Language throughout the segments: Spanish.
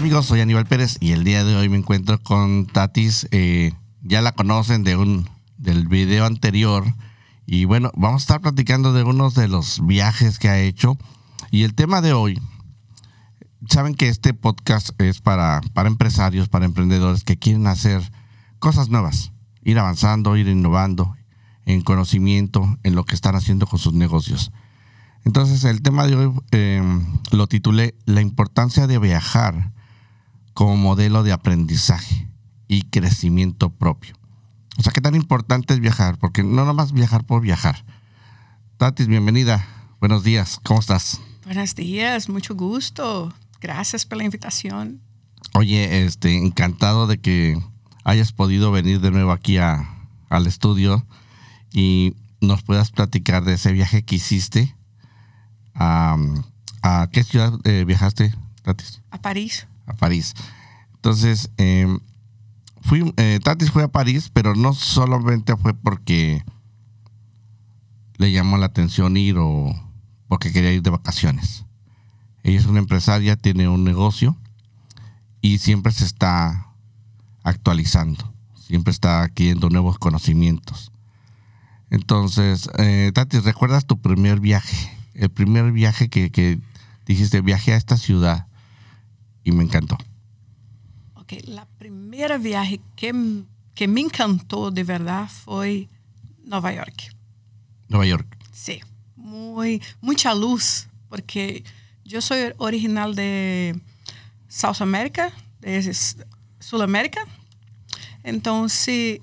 amigos? Soy Aníbal Pérez y el día de hoy me encuentro con Tatis. Eh, ya la conocen de un del video anterior. Y bueno, vamos a estar platicando de unos de los viajes que ha hecho. Y el tema de hoy, saben que este podcast es para, para empresarios, para emprendedores que quieren hacer cosas nuevas, ir avanzando, ir innovando en conocimiento, en lo que están haciendo con sus negocios. Entonces el tema de hoy eh, lo titulé La importancia de viajar como modelo de aprendizaje y crecimiento propio. O sea, qué tan importante es viajar, porque no nomás viajar por viajar. Tatis, bienvenida. Buenos días, ¿cómo estás? Buenos días, mucho gusto. Gracias por la invitación. Oye, este, encantado de que hayas podido venir de nuevo aquí a, al estudio y nos puedas platicar de ese viaje que hiciste a, qué ciudad eh, viajaste, Tatis? A París. París. Entonces, em, eh, Tatis fue a París, pero no solamente fue porque le llamó la atención ir o porque quería ir de vacaciones. Ella es una empresaria, tiene un negocio y siempre se está actualizando, siempre está adquiriendo nuevos conocimientos. Entonces, eh, Tatis, ¿recuerdas tu primer viaje? el primer viaje que, dijiste, viaje a esta ciudad y me encantó? Ok, la primera viaje que, que me encantó de verdad fue Nueva York. Nueva York. Sí, muy, mucha luz, porque yo soy original de South America, de Sudamérica. Entonces,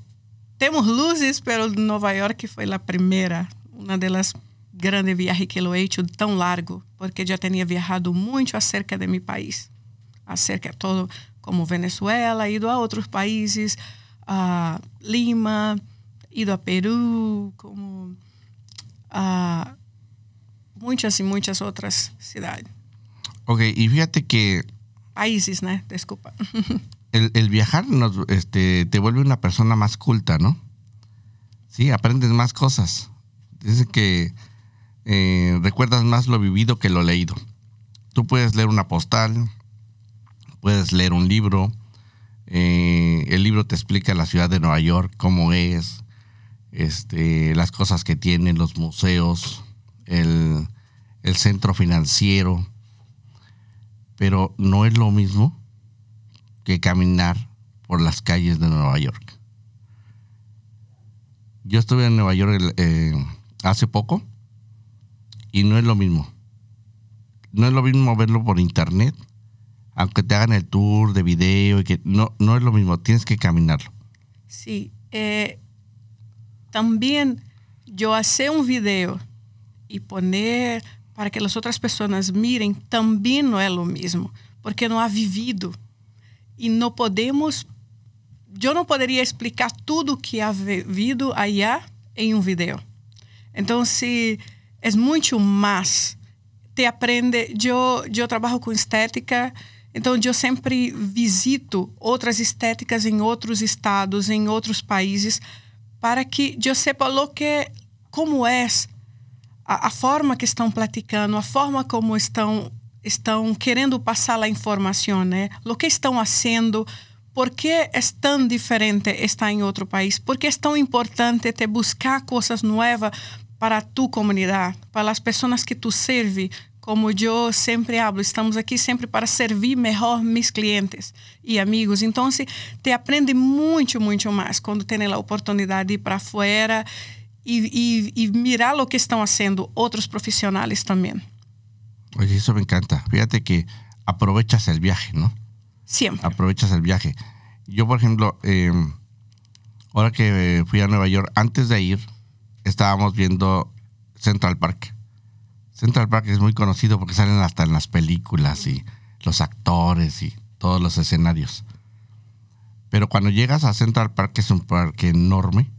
temos luzes, pero Nova York foi a primeira, uma das grande viagem que eu he hecho tão largo, porque já tinha viajado muito acerca de meu país, acerca de todo como Venezuela, ido a outros países, a Lima, ido a Peru, como a muitas e muitas outras cidades. Ok, y fíjate que... Países, ¿no? Disculpa. el, el, viajar nos, este, te vuelve una persona más culta, ¿no? Sí, aprendes más cosas. Dice que eh, recuerdas más lo vivido que lo leído. Tú puedes leer una postal, puedes leer un libro, eh, el libro te explica la ciudad de Nueva York, cómo es, este, las cosas que tiene, los museos, el, centro financiero, pero no es lo mismo que caminar por las calles de Nueva York. Yo estuve en Nueva York eh, hace poco y no es lo mismo. No es lo mismo verlo por internet, aunque te hagan el tour de video y que no, no es lo mismo, tienes que caminarlo. Sí, eh, también yo hacer un video y poner para que las otras personas miren también no es lo mismo, porque no ha vivido y no podemos, yo no podría explicar todo que ha vivido allá en un video. Entonces, é muito mais. Te aprende. Eu, eu trabalho com estética, então eu sempre visito outras estéticas em outros estados, em outros países, para que eu sepa lo que, como é a, a forma que estão praticando, a forma como estão estão querendo passar a informação, né? O que estão fazendo, por que é tão diferente estar em outro país, por que é tão importante te buscar coisas novas para tu comunidade, para as pessoas que tu serve, como eu sempre hablo, estamos aqui sempre para servir melhor meus clientes e amigos. Então, te aprende muito, muito mais quando tem a oportunidade de ir para fora e, e, e, mirar o que estão fazendo outros profissionais também. Oye, isso me encanta. Fíjate que aprovechas el viaje, ¿no? Siempre. Aprovechas el viaje. Yo, por ejemplo, eh, ahora que fui a Nueva York, antes de ir, estábamos viendo Central Park. Central Park es muy conocido porque salen hasta en las películas y los actores y todos los escenarios. Pero cuando llegas a Central Park, que es un parque enorme,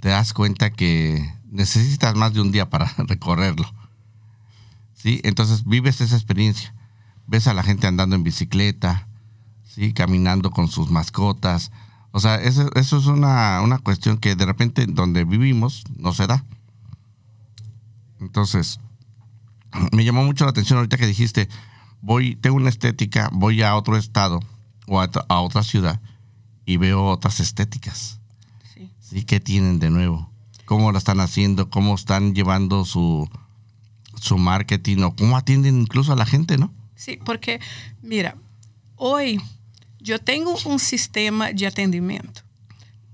te das cuenta que necesitas más de un día para recorrerlo. ¿Sí? Entonces vives esa experiencia. Ves a la gente andando en bicicleta, ¿sí? caminando con sus mascotas, o sea, eso, es una, cuestión que de repente donde vivimos no se da. Entonces, me llamó mucho la atención ahorita que dijiste, voy, tengo una estética, voy a otro estado o a, a otra ciudad y veo otras estéticas. Sí. ¿Sí? ¿Qué tienen de nuevo? ¿Cómo lo están haciendo? ¿Cómo están llevando su, su marketing? ¿O cómo atienden incluso a la gente, no? Sí, porque, mira, hoy yo tengo un sistema de atendimiento,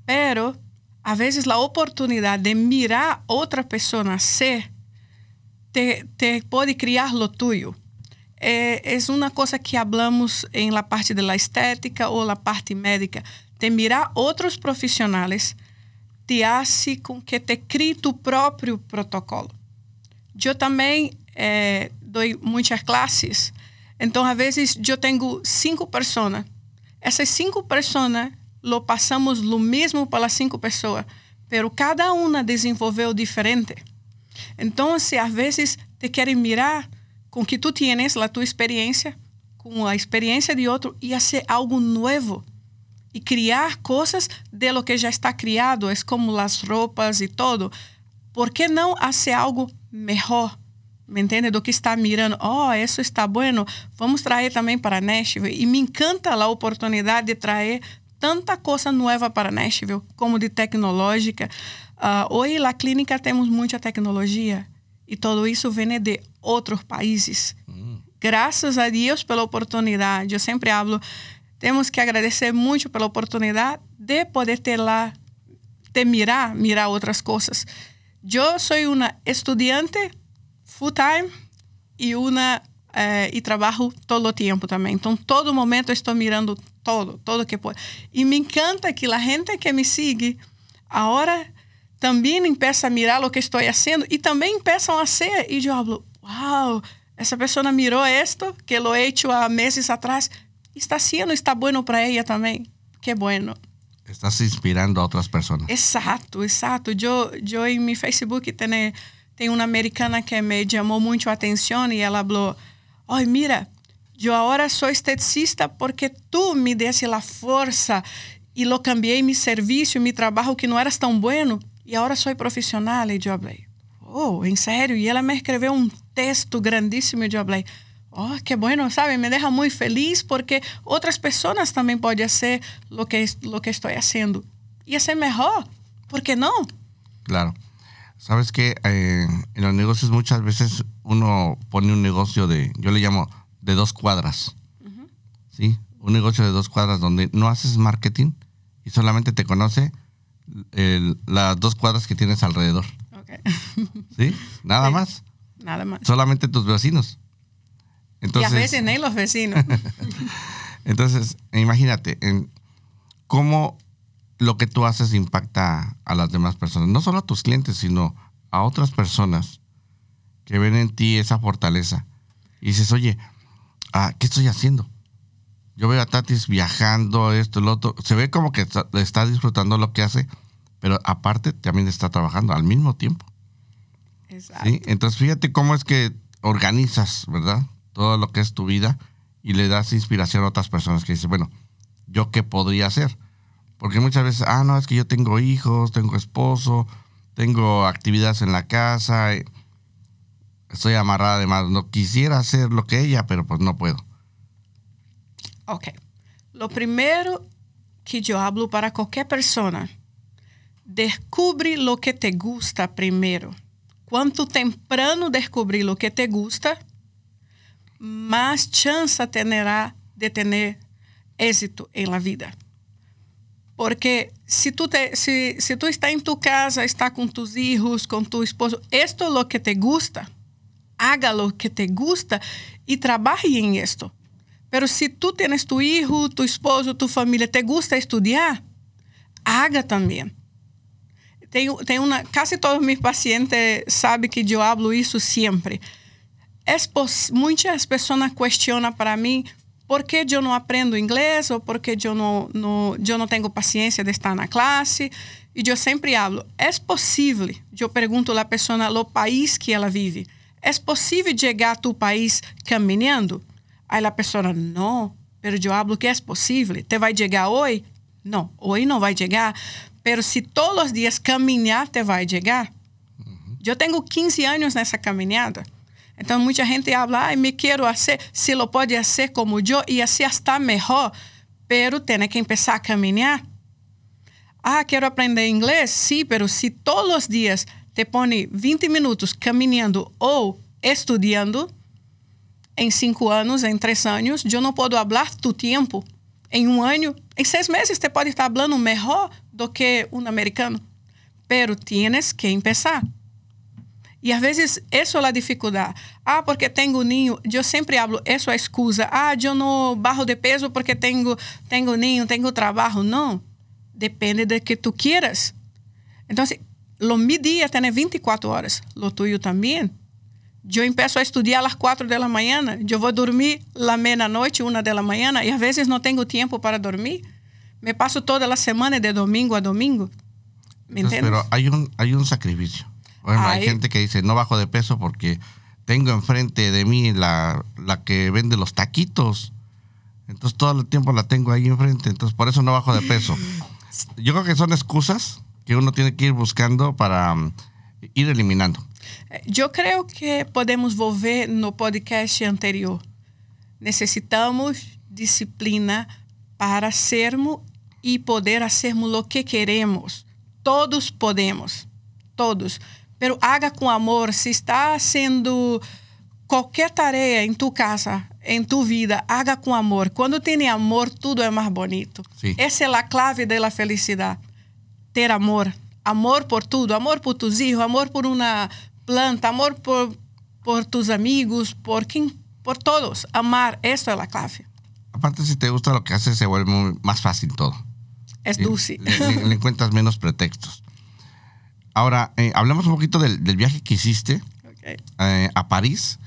pero a veces la oportunidad de mirar otra persona ser te, te puede criar lo tuyo. é é uma coisa que hablamos em la parte de la estética ou la parte médica. Te mirar outros profissionais te hace con que te crie tu propio protocolo. Yo también eh, doy muchas clases, entonces a veces yo tengo cinco pessoas. Esas cinco pessoas lo pasamos lo mismo para las cinco pessoas, pero cada una desenvolveu diferente. Então, se às vezes te querem mirar com que tu tienes, a tua experiência, com a experiência de outro e fazer algo novo e criar coisas de lo que já está criado, é como as roupas e todo. ¿Por que não fazer algo melhor? ¿Me entende? Do que está mirando, oh, isso está bueno, vamos trazer também para Nashville. E me encanta a oportunidade de trazer tanta coisa nova para Nashville, como de tecnológica. Uh, hoje, na clínica, temos muita tecnologia e tudo isso vem de outros países. Hum. Graças a Deus pela oportunidade. Eu sempre hablo, temos que agradecer muito pela oportunidade de poder ter lá, de mirar, mirar outras coisas. Eu sou uma estudante full time e uma eh, e trabalho todo o tempo também. Então, todo momento estou mirando todo, todo que pode. E me encanta que a gente que me sigue agora também empieza a mirar o que estou fazendo e também empiezan a ser. E eu falo, uau, essa pessoa mirou esto que lo he hecho meses atrás. Está sendo, está bueno para ela também, que bueno. Estás inspirando a outras pessoas. Exato, exato. Eu em en Facebook tem, tem uma americana que me chamou muito a atenção e ela falou, oi, mira, eu agora sou esteticista porque tu me desse la força e lo cambié mi serviço, mi trabalho que não eras tão bueno e agora sou profissional. E eu falei, oh, em sério? E ela me escreveu um texto grandíssimo e eu falei, oh, que bueno, sabe? Me deixa muito feliz porque outras pessoas também podem fazer o que, lo que estou fazendo. E ser melhor, ¿por que não? Claro. Sabes que eh, en los negocios muchas veces uno pone un negocio de, yo le llamo de dos cuadras, uh -huh. ¿sí? Un negocio de dos cuadras donde no haces marketing y solamente te conoce el, las dos cuadras que tienes alrededor. Okay. ¿Sí? Nada sí. más. Nada más. Solamente tus vecinos. Entonces, y a veces ni los vecinos. entonces, imagínate en cómo lo que tú haces impacta a las demás personas. No solo a tus clientes, sino a otras personas que ven en ti esa fortaleza. Y dices, oye, ah, ¿qué estoy haciendo? Yo veo a Tatis viajando, esto, lo otro. Se ve como que está, está disfrutando lo que hace, pero aparte también está trabajando al mismo tiempo. Exacto. ¿Sí? Entonces, fíjate cómo es que organizas, ¿verdad? Todo lo que es tu vida y le das inspiración a otras personas que dicen, bueno, ¿yo qué podría hacer? Porque muchas veces, ah, no, es que yo tengo hijos, tengo esposo, tengo actividades en la casa, estoy amarrada de más. No quisiera hacer lo que ella, pero pues no puedo. Ok. Lo primero que yo hablo para cualquier persona, descubre lo que te gusta primero. Quanto temprano descobrir lo que te gusta, mais chance terá de ter êxito em la vida. Porque se tu, te, tu está em tu casa, está com tus hijos, com tu esposo, esto lo que te gusta, haga lo que te gusta e trabalhe em esto. Pero se tu tienes tu hijo, tu esposo, tu família, te gusta estudar, haga também. Tem, tem uma, quase todos meus pacientes sabem que eu hablo isso sempre. Es muitas pessoas questionam para mim por que eu não aprendo inglês ou por que eu não, não, eu não tenho paciência de estar na classe. E eu sempre hablo, é possível, eu pergunto à pessoa no país que ela vive, é possível chegar a tu país caminhando? Aí a pessoa, não, pero eu hablo que é possível. Te vai chegar hoje? Não, hoje não vai chegar, pero se todos os dias caminhar, te vai chegar. Uhum. Eu tenho 15 anos nessa caminhada. Então, muita gente habla, ai, me quero fazer, se lo pode fazer como eu, e assim está melhor, pero tem que começar a caminhar. Ah, quero aprender inglês? Sim, pero se todos os dias te põe 20 minutos caminhando ou estudando, em cinco anos, em três anos, eu não posso falar tu tempo. Em um ano, em seis meses, te pode estar falando melhor do que um americano. Pero tienes que começar. E às vezes, isso é a dificuldade. Ah, porque tenho ninho. Eu sempre hablo, isso é excusa. Ah, eu não barro de peso porque tenho, tenho ninho, tenho trabalho. Não. Depende de que tu quieras. Então, assim, lo mi dia tem 24 horas. Lo tuyo também. Eu empeço a estudar às quatro da manhã, eu vou dormir à meia-noite, uma da manhã, e às vezes não tenho tempo para dormir. Me passo toda a semana de domingo a domingo. ¿Me Entonces, entiendes? pero hay un, hay un sacrificio. Bueno, hay Hay- gente que dice, no bajo de peso porque tengo enfrente de mí la, la que vende los taquitos. Entonces todo el tiempo la tengo ahí enfrente. Entonces por eso no bajo de peso. Yo creo que son excusas que uno tiene que ir buscando para mm, ir eliminando. Eu creio que podemos volver no podcast anterior. Necessitamos disciplina para sermos e poder hacermos o que queremos. Todos podemos, todos. Pero haga com amor. Se está sendo qualquer tarefa em tu casa, em tu vida, haga com amor. Quando tem amor, tudo é mais bonito. Sim. Essa é a clave da felicidade. Ter amor. Amor por tudo. Amor por tus hijos, amor por uma planta, amor por, por tus amigos, por quem, por todos. Amar, eso é a clave. Aparte, si te gusta lo que haces, se vuelve muy- más fácil todo. Sí, dulce. Le, le- le encuentras menos pretextos. Ahora, eh, hablemos un poquito del, del viaje que hiciste eh, a París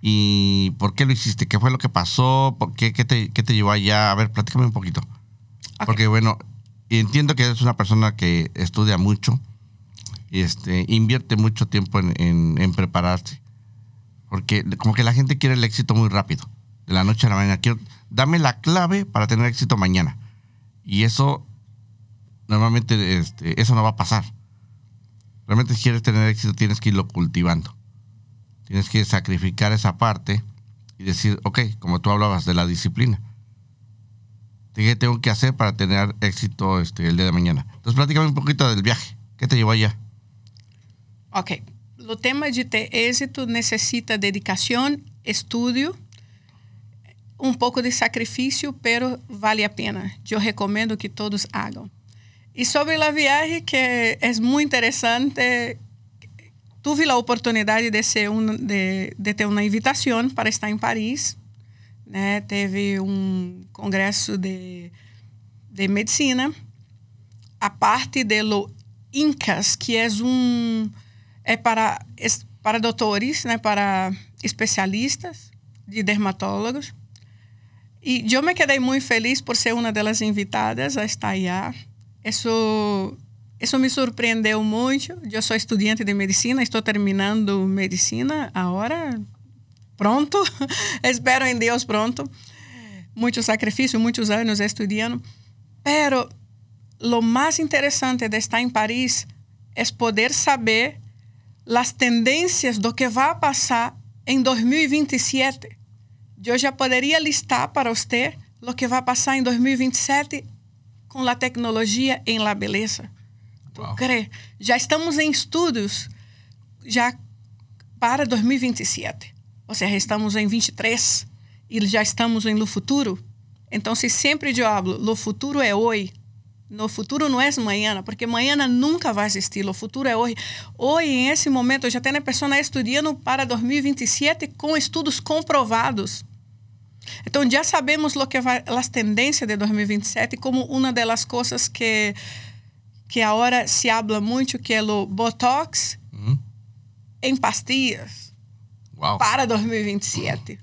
y por qué lo hiciste, qué fue lo que pasó, por qué, qué te, qué te llevó allá. A ver, platícame un poquito. Porque bueno, entiendo que eres una persona que estudia mucho este, invierte mucho tiempo en, en- prepararse. Porque como que la gente quiere el éxito muy rápido, de la noche a la mañana. Quiero, dame la clave para tener éxito mañana. Y eso, normalmente, este, eso no va a pasar. Realmente si quieres tener éxito tienes que irlo cultivando. Tienes que sacrificar esa parte y decir, ok, como tú hablabas de la disciplina. ¿Qué tengo que hacer para tener éxito este, el día de mañana? Entonces, platícame un poquito del viaje. ¿Qué te llevó allá? Ok. O tema de ter êxito necessita dedicação, estudo, um pouco de sacrifício, pero vale a pena. Eu recomendo que todos hagam. E sobre a viagem, que é muito interessante, tive a oportunidade de, ser um, de, de ter uma invitação para estar em Paris. Né? Teve um congresso de, de medicina. A parte de lo INCAS, que é um é para para doutores, né, para especialistas de dermatólogos. E eu me quedei muito feliz por ser uma delas invitadas a estar allá. Isso isso me surpreendeu muito. Eu sou estudante de medicina, estou terminando medicina agora. Pronto. Espero em Deus pronto. Muito sacrifício, muitos anos estudando. Pero lo más interesante de estar em Paris é poder saber as tendências do que vai passar em 2027. Eu já poderia listar para você o que vai passar em 2027 com a tecnologia em la beleza. Crê? Já estamos em estudos já para 2027. Ou seja, estamos em 23 e já estamos em no futuro. Então, se sempre eu hablo, lo futuro é hoje. No futuro não é amanhã, porque amanhã nunca vai existir. O futuro é hoje. Hoje, em esse momento, já tem pessoas estudando para 2027 com estudos comprovados. Então, já sabemos lo que vai, as tendências de 2027 como uma das coisas que que agora se habla muito, que é o Botox Ujú. em pastillas Wow. para 2027.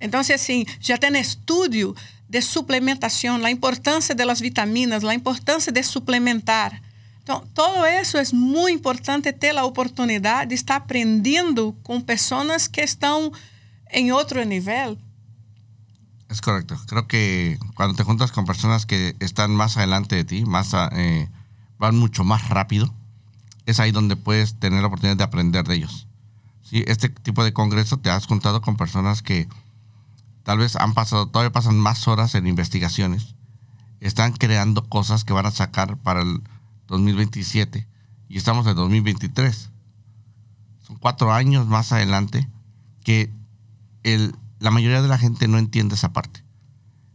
Então, assim, já tem estudo de suplementação, a importância das vitaminas, a importância de suplementar. Então, tudo isso é muito importante ter a oportunidade de estar aprendendo com pessoas que estão em outro nível. Es correcto. Creo que cuando te juntas con personas que están más adelante de ti, más eh, van mucho más rápido, es ahí donde puedes tener la oportunidad de aprender de ellos. Sí, este tipo de congreso te has juntado con personas que tal vez han pasado, todavía pasan más horas en investigaciones, están creando cosas que van a sacar para el 2027 y estamos en 2023. Son cuatro años más adelante que el, la mayoría de la gente no entiende esa parte.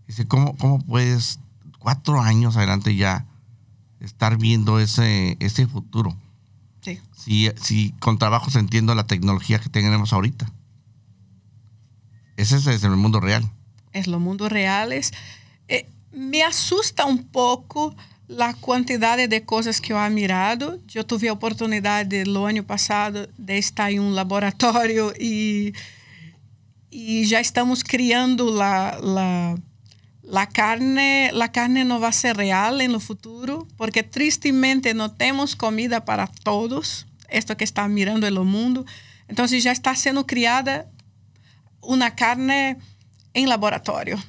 Dice, ¿cómo, cómo puedes cuatro años adelante ya estar viendo ese, ese futuro? Sí. Si, si con trabajo se entiende la tecnología que tenemos ahorita. Ese es, o el mundo real. Es o mundo real, Eh, me asusta un poco la cantidad de cosas que yo he mirado. Yo tuve a oportunidad el año pasado de estar en un laboratorio y, y ya estamos criando la, la, la, carne. La carne no va a ser real en el futuro porque tristemente no tenemos comida para todos. Esto que está mirando el mundo. Entonces ya está siendo criada uma carne em laboratório.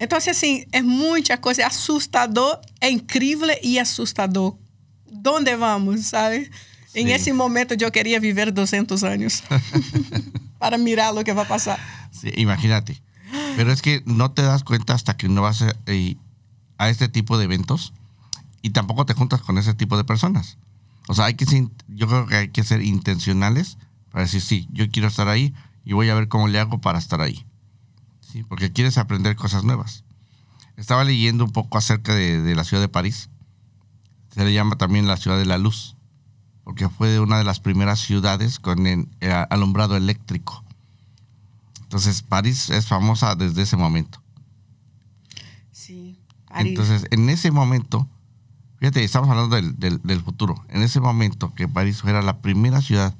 Então, assim, é muita coisa, é assustador, é incrível e assustador. Onde vamos, sabe? Sí. En ese momento yo quería vivir 200 años para mirar lo que va a pasar. Sí, imagínate. Pero es que no te das cuenta hasta que no vas a, eh, a, este tipo de eventos y tampoco te juntas con ese tipo de personas. O sea, hay que ser, yo creo que hay que ser intencionales para decir, sí, yo quiero estar ahí y voy a ver cómo le hago para estar ahí. ¿sí? porque quieres aprender cosas nuevas. Estaba leyendo un poco acerca de, de, la ciudad de París. Se le llama también la ciudad de la luz, porque fue una de las primeras ciudades con el, el alumbrado eléctrico. Entonces, París es famosa desde ese momento. Sí, París. Entonces, en ese momento, fíjate, estamos hablando del, del, del futuro. En ese momento que París fuera la primera ciudad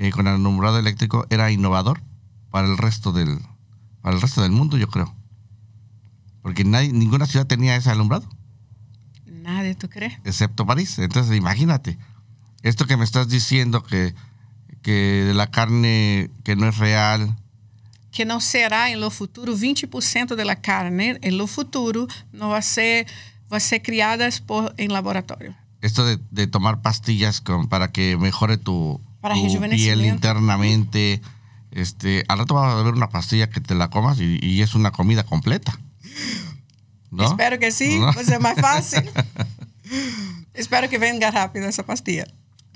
eh, con el alumbrado eléctrico, era innovador para el resto del, para el resto del mundo, yo creo. Porque nadie, ninguna ciudad tenía ese alumbrado. Nadie, ¿tú crees? Excepto París. Entonces, imagínate. Esto que me estás diciendo que, que de la carne que no es real. Que não será em lo futuro 20% da carne, em lo futuro não vai ser, vai ser criadas por, em laboratório. Esto de, de tomar pastillas con, para que mejore tu, para tu piel internamente. Este, al rato vas a ver una pastilla que te la comas y, y es una comida completa. ¿No? Espero que sí, ¿No? a ser más fácil. Espero que venga rápido esa pastilla.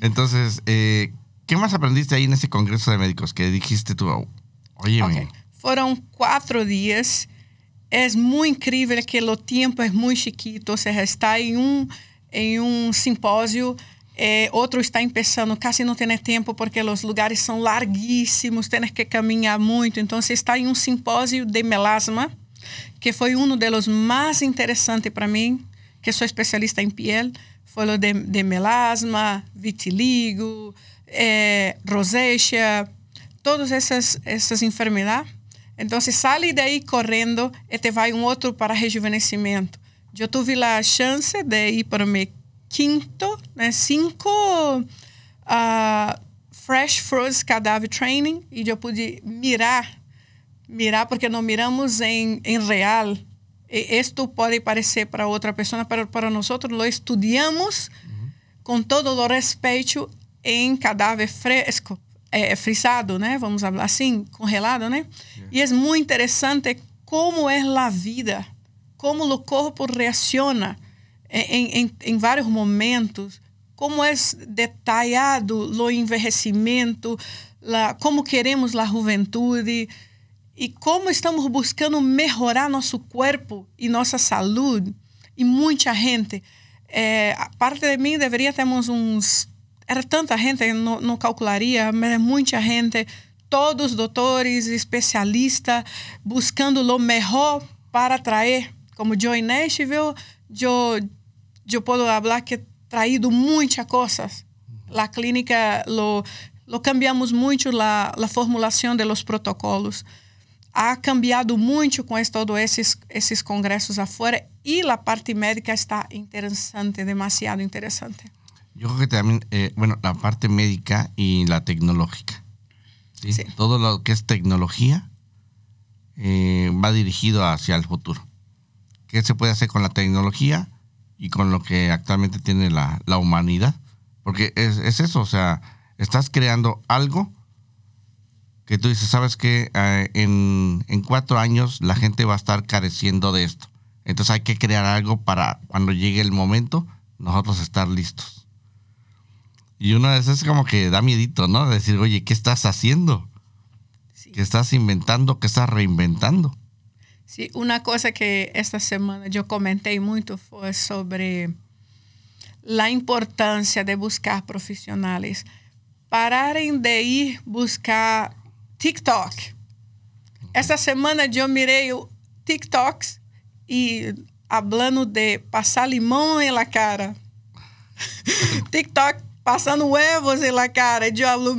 Entonces, eh, ¿qué más aprendiste ahí en ese congreso de médicos que dijiste tú? Oye, okay. Foram quatro dias. É muito incrível que o tempo é muito chiquito. Você está em um, em um simpósio eh, outro está começando, quase não tem tempo porque os lugares são larguíssimos, tem que caminhar muito. Então, você está em um simpósio de melasma, que foi um dos mais interessantes para mim, que sou especialista em piel. Foi o de, de melasma, vitiligo, eh, rosacea, todas essas, essas enfermidades. Então, sai daí correndo e te vai um outro para rejuvenescimento. Eu tive a chance de ir para o meu quinto, né, cinco uh, Fresh Frozen Cadáver Training e eu pude mirar, mirar porque não miramos em, em real. E isto pode parecer para outra pessoa, para, para nós lo estudamos uhum. com todo o respeito em cadáver fresco, é, frisado, né? Vamos falar assim, congelado, né? Yeah. E é muito interessante como é a vida, como o corpo reaciona em, em, em vários momentos, como é detalhado o envelhecimento, la, como queremos a juventude e como estamos buscando melhorar nosso corpo e nossa saúde. E muita gente, é, parte de mim deveria termos uns. Era tanta gente, não, não calcularia, mas é muita gente, todos doutores, especialistas, buscando o melhor para atrair. Como Joy Nashville, eu eu posso falar que traído muitas coisas. A clínica lo, lo cambiamos muito la, la formulação de los protocolos. Ha cambiado muito com todos esses esses congressos afuera e a parte médica está interessante, demasiado interessante. Yo creo que también, eh, bueno, la parte médica y la tecnológica. ¿sí? Sí. Todo lo que es tecnología eh, va dirigido hacia el futuro. ¿Qué se puede hacer con la tecnología? y con lo que actualmente tiene la, la humanidad. Porque es, es, eso, o sea, estás creando algo que tú dices, sabes que eh, en, en cuatro años la gente va a estar careciendo de esto. Entonces hay que crear algo para cuando llegue el momento, nosotros estar listos. Y una vez es como que da miedito, ¿no? Decir, oye, ¿qué estás haciendo? ¿Qué estás inventando? ¿Qué estás reinventando? Sí, una cosa que esta semana yo comenté mucho fue sobre la importancia de buscar profesionales. Pararem de ir buscar TikTok. Esta semana eu mirei TikToks e hablando de passar limão em la cara. TikTok passando huevos em la cara. Eu hablo,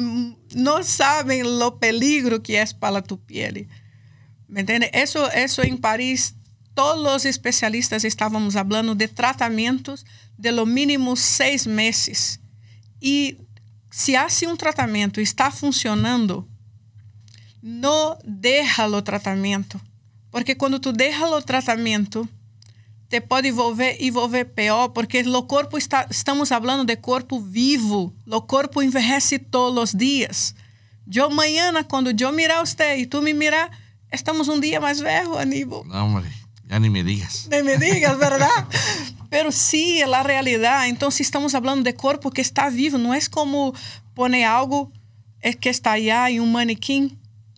não sabem o peligro que é para tu pele. ¿Me entiende? Eso, eso em Paris, todos os especialistas estávamos falando de tratamentos de lo mínimo seis meses. E se há um tratamento está funcionando, não deixa o tratamento. Porque quando tu deixa o tratamento, te pode envolver, envolver pior, porque o corpo está, estamos falando de corpo vivo. O corpo envelhece todos os dias. Eu amanhã, quando eu mirar você e tu me mirar, estamos um dia mais velho, Aníbal. Não, hombre, já nem me digas. Nem me digas, verdade? Pero sí, a realidade. Então, se estamos falando de corpo que está vivo, não é como poner algo que está allá em um manequim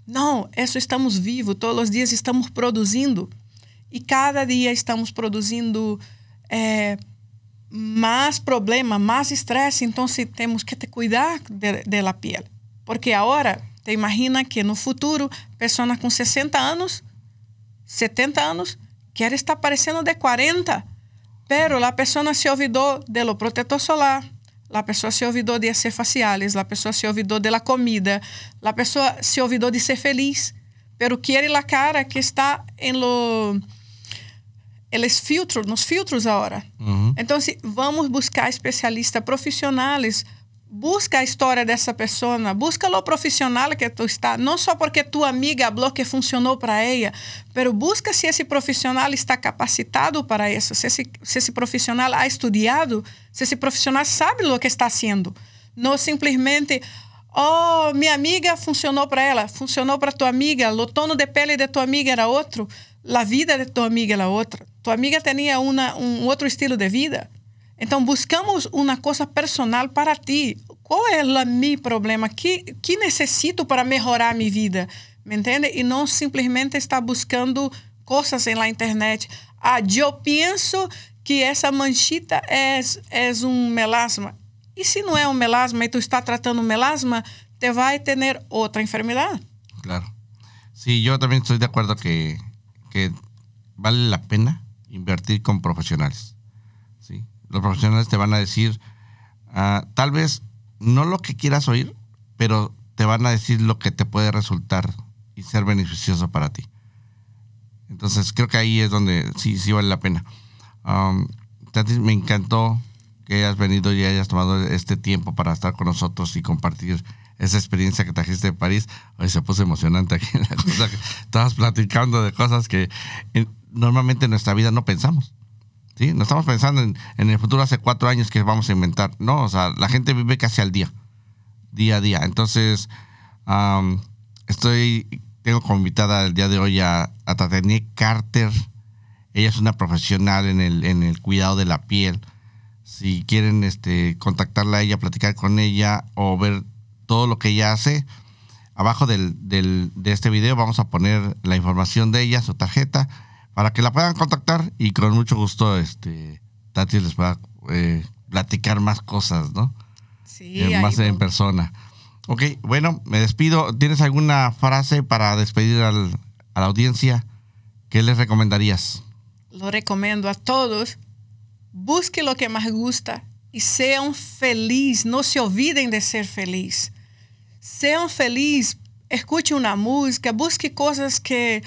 não, isso estamos vivos, todos os dias estamos produzindo. E cada dia estamos produzindo é, mais problema, mais estresse. Então, temos que te cuidar de, de la piel. Porque agora, te imagina que no futuro, pessoa com 60 anos, 70 anos, quer estar parecendo de 40. Pero a pessoa se olvidou do protetor solar, La pessoa se olvidou de ser faciales, la pessoa se olvidou de la comida, la pessoa se olvidou de ser feliz, pero quiere la cara que está en lo eles filtros, nos filtros agora. Uhum. Então, se vamos buscar especialistas profissionais busca a história dessa pessoa, busca o profissional que tu está, não só porque tua amiga falou que funcionou para ela, mas busca se esse profissional está capacitado para isso, se esse, se esse profissional ha estudado, se esse profissional sabe o que está fazendo. Não simplesmente, oh, minha amiga funcionou para ela, funcionou para tua amiga, o tono de pele de tua amiga era outro, a vida de tua amiga era outra. Tua amiga tinha um outro estilo de vida. Então, buscamos uma coisa personal para ti. Qual é o meu problema? Que, que necessito para melhorar a minha vida? Me entende? E não simplesmente estar buscando coisas na internet. Ah, eu penso que essa manchita é, é um melasma. E se não é um melasma e tu está tratando um melasma, te vai ter outra enfermidade. Claro. Sí, yo también estoy de acuerdo que, que vale la pena invertir con profesionales. Los profesionales te van a decir, uh, tal vez no lo que quieras oír, pero te van a decir lo que te puede resultar y ser beneficioso para ti. Entonces creo que ahí es donde sí, sí vale la pena. Um, me encantó que hayas venido y hayas tomado este tiempo para estar con nosotros y compartir esa experiencia que trajiste de París. Hoy se puso emocionante aquí la cosa que estabas platicando de cosas que normalmente en nuestra vida no pensamos. ¿Sí? No estamos pensando en, el futuro hace cuatro años que vamos a inventar. No, o sea, la gente vive casi al día, día a día. Entonces, estoy, tengo como invitada el día de hoy a, a Carter. Ella es una profesional en el, en el cuidado de la piel. Si quieren este, contactarla a ella, platicar con ella o ver todo lo que ella hace, abajo del, del, de este video vamos a poner la información de ella, su tarjeta para que la puedan contactar y con mucho gusto este Tati les va a eh, platicar más cosas, ¿no? Sí. Eh, más en persona. Ok, bueno, me despido. ¿Tienes alguna frase para despedir al, a la audiencia? ¿Qué les recomendarías? Lo recomiendo a todos. Busque lo que más gusta y sean felices. No se olviden de ser feliz. Sean felices. Escuche una música. Busque cosas que,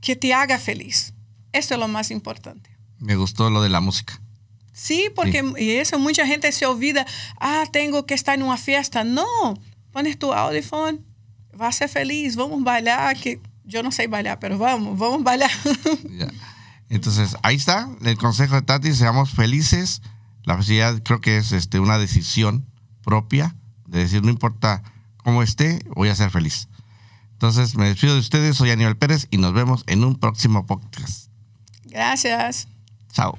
que te haga feliz. Eso es lo más importante. Me gustó lo de la música. Sí, porque sí. eso mucha gente se olvida, ah, tengo que estar en una fiesta. No, pones tu audífono, va a ser feliz, vamos a bailar, que yo no sé bailar, pero vamos, vamos a bailar. Ya. Entonces, ahí está el consejo de Tati, seamos felices. La felicidad creo que es este, una decisión propia de decir, no importa cómo esté, voy a ser feliz. Entonces, me despido de ustedes, soy Aníbal Pérez y nos vemos en un próximo podcast. Gracias. Chao.